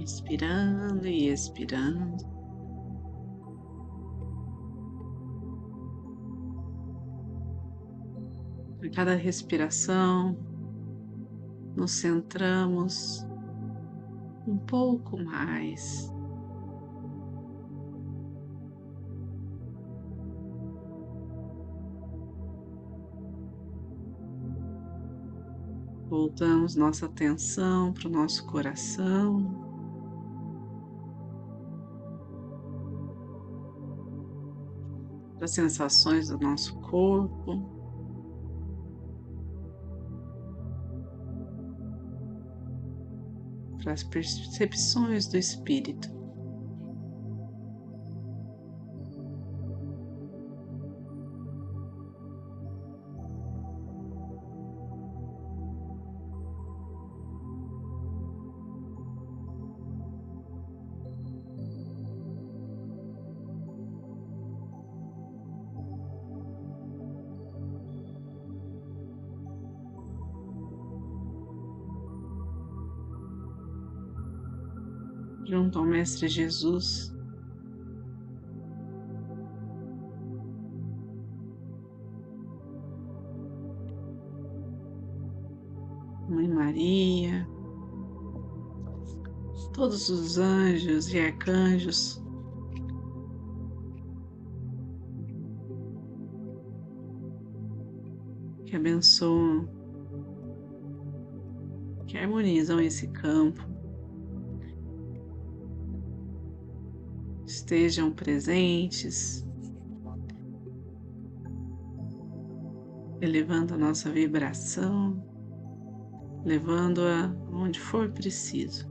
Inspirando e expirando. A cada respiração, nos centramos um pouco mais. Voltamos nossa atenção para o nosso coração. As sensações do nosso corpo. para as percepções do espírito. Junto ao Mestre Jesus. Mãe Maria, todos os anjos e arcanjos que abençoam, que harmonizam esse campo. Estejam presentes, elevando a nossa vibração, levando-a onde for preciso.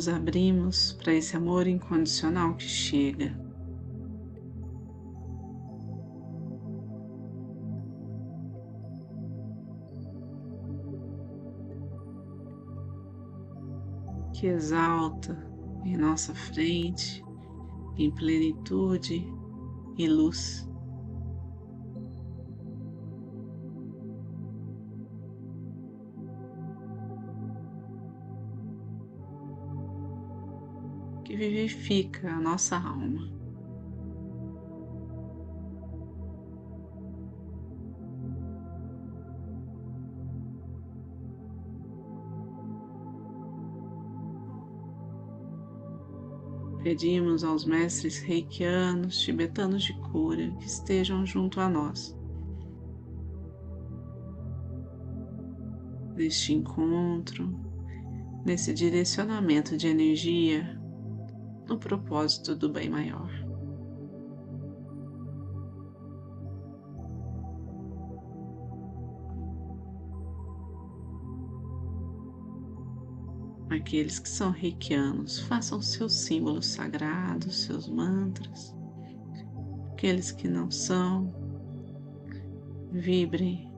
Nos abrimos para esse amor incondicional que chega. Que exalta em nossa frente, em plenitude e luz. Vivifica a nossa alma. Pedimos aos mestres reikianos, tibetanos de cura que estejam junto a nós. Neste encontro, nesse direcionamento de energia no propósito do bem maior. Aqueles que são reikianos, façam seus símbolos sagrados, seus mantras. Aqueles que não são, vibrem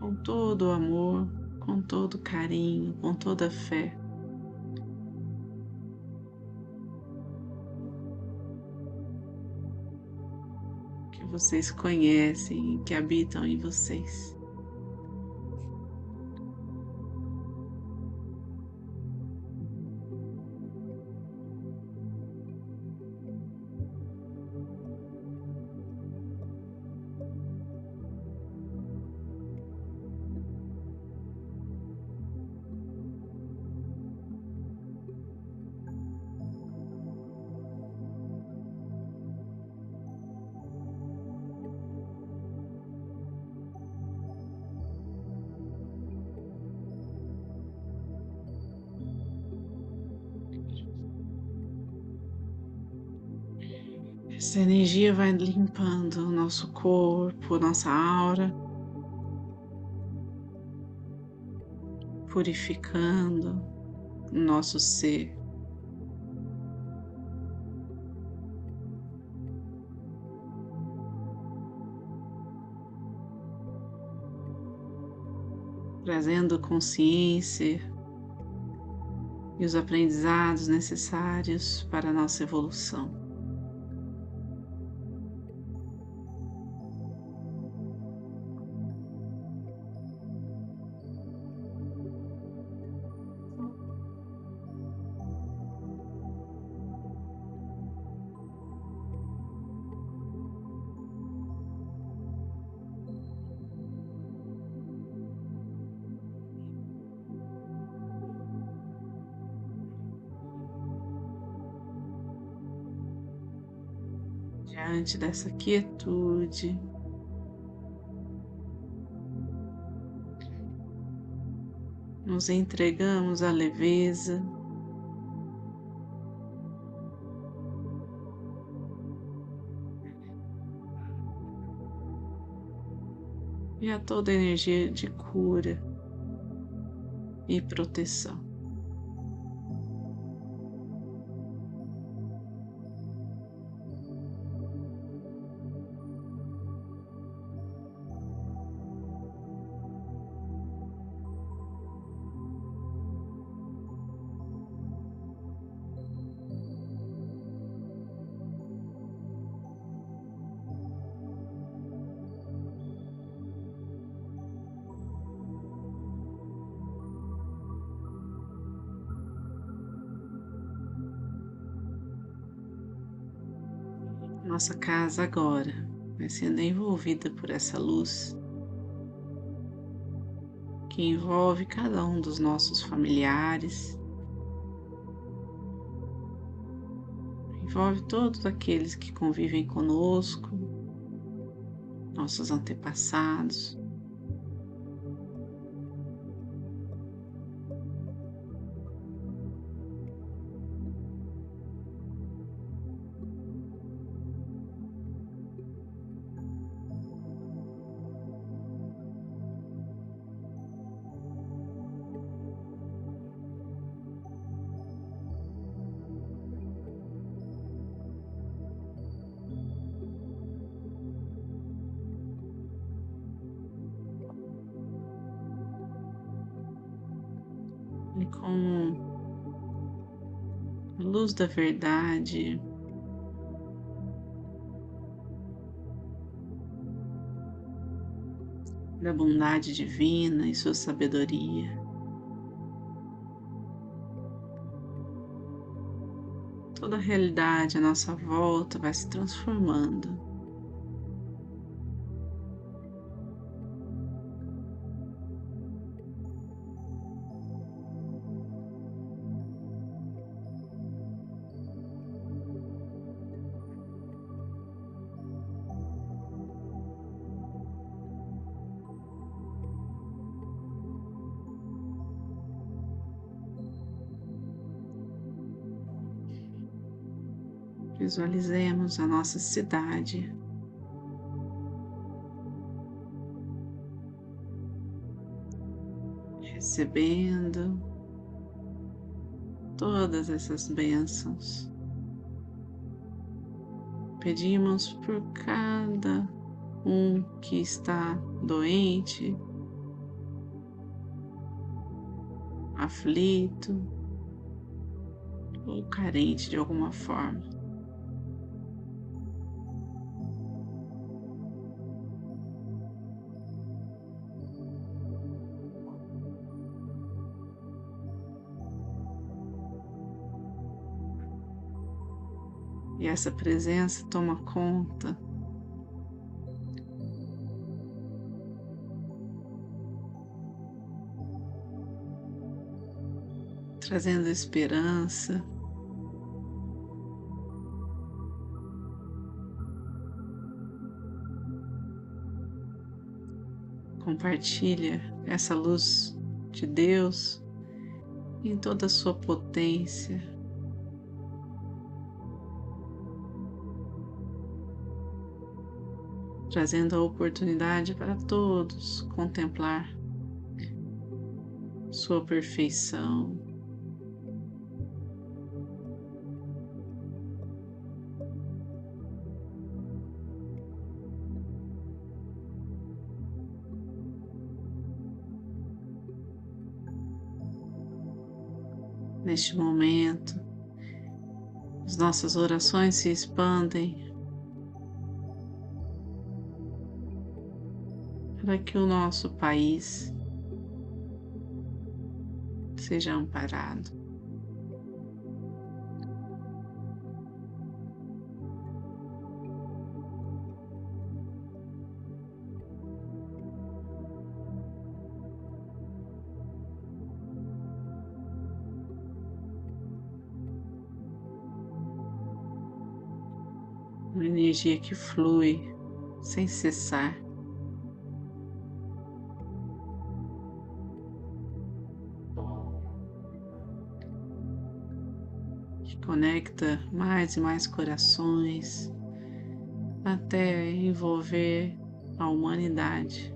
com todo o amor com todo carinho, com toda fé. Que vocês conhecem e que habitam em vocês. Essa energia vai limpando o nosso corpo, nossa aura, purificando o nosso ser. Trazendo consciência e os aprendizados necessários para a nossa evolução. Diante dessa quietude. Nos entregamos à leveza. E a toda energia de cura e proteção. Nossa casa agora vai sendo envolvida por essa luz que envolve cada um dos nossos familiares, envolve todos aqueles que convivem conosco, nossos antepassados. E com a luz da verdade. Da bondade divina e sua sabedoria. Toda a realidade à nossa volta vai se transformando. Visualizemos a nossa cidade. Recebendo todas essas bênçãos. Pedimos por cada um que está doente, aflito ou carente de alguma forma. E essa presença toma conta trazendo esperança. Compartilha essa luz de Deus em toda a sua potência. Trazendo a oportunidade para todos contemplar sua perfeição. Neste momento, as nossas orações se expandem para que o nosso país seja amparado. Uma energia que flui sem cessar. Conecta mais e mais corações até envolver a humanidade.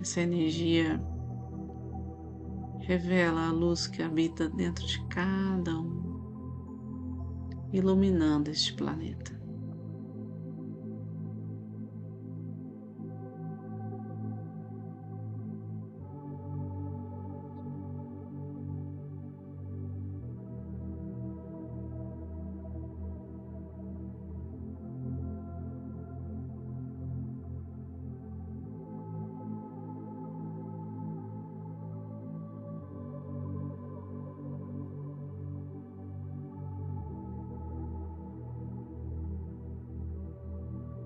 Essa energia revela a luz que habita dentro de cada um, iluminando este planeta.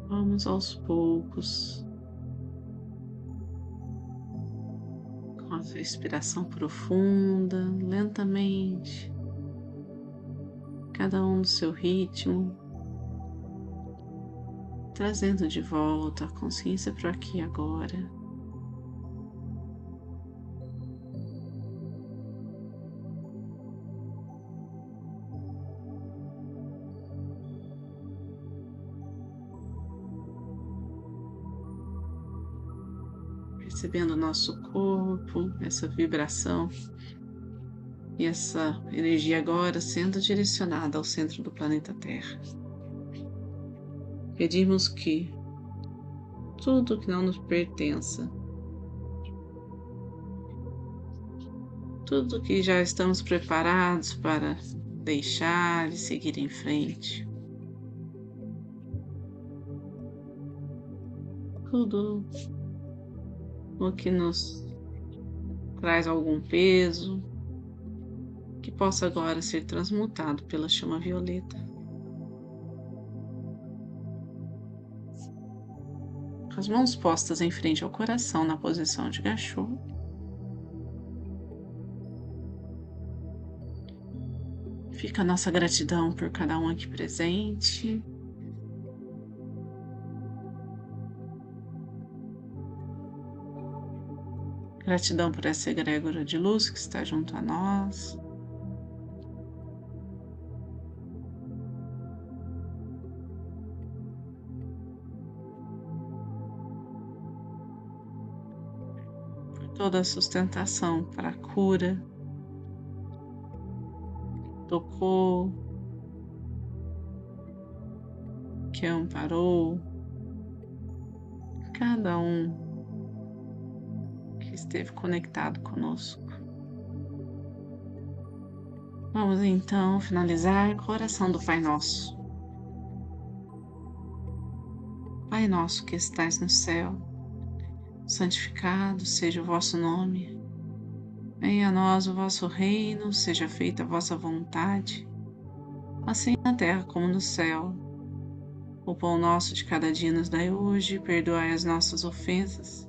Vamos aos poucos, com a respiração profunda, lentamente, cada um do seu ritmo, trazendo de volta a consciência para aqui agora. Percebendo o nosso corpo, essa vibração e essa energia agora sendo direcionada ao centro do planeta Terra. Pedimos que tudo que não nos pertença, tudo que já estamos preparados para deixar e seguir em frente, tudo o que nos traz algum peso, que possa agora ser transmutado pela chama violeta. Com as mãos postas em frente ao coração na posição de gachô. Fica a nossa gratidão por cada um aqui presente. Gratidão por essa egrégora de luz que está junto a nós. Por toda a sustentação para a cura. Tocou, que amparou cada um esteve conectado conosco. Vamos então finalizar com a oração do Pai Nosso. Pai nosso que estais no céu, santificado seja o vosso nome. Venha a nós o vosso reino, seja feita a vossa vontade, assim na terra como no céu. O pão nosso de cada dia nos dai hoje, perdoai as nossas ofensas,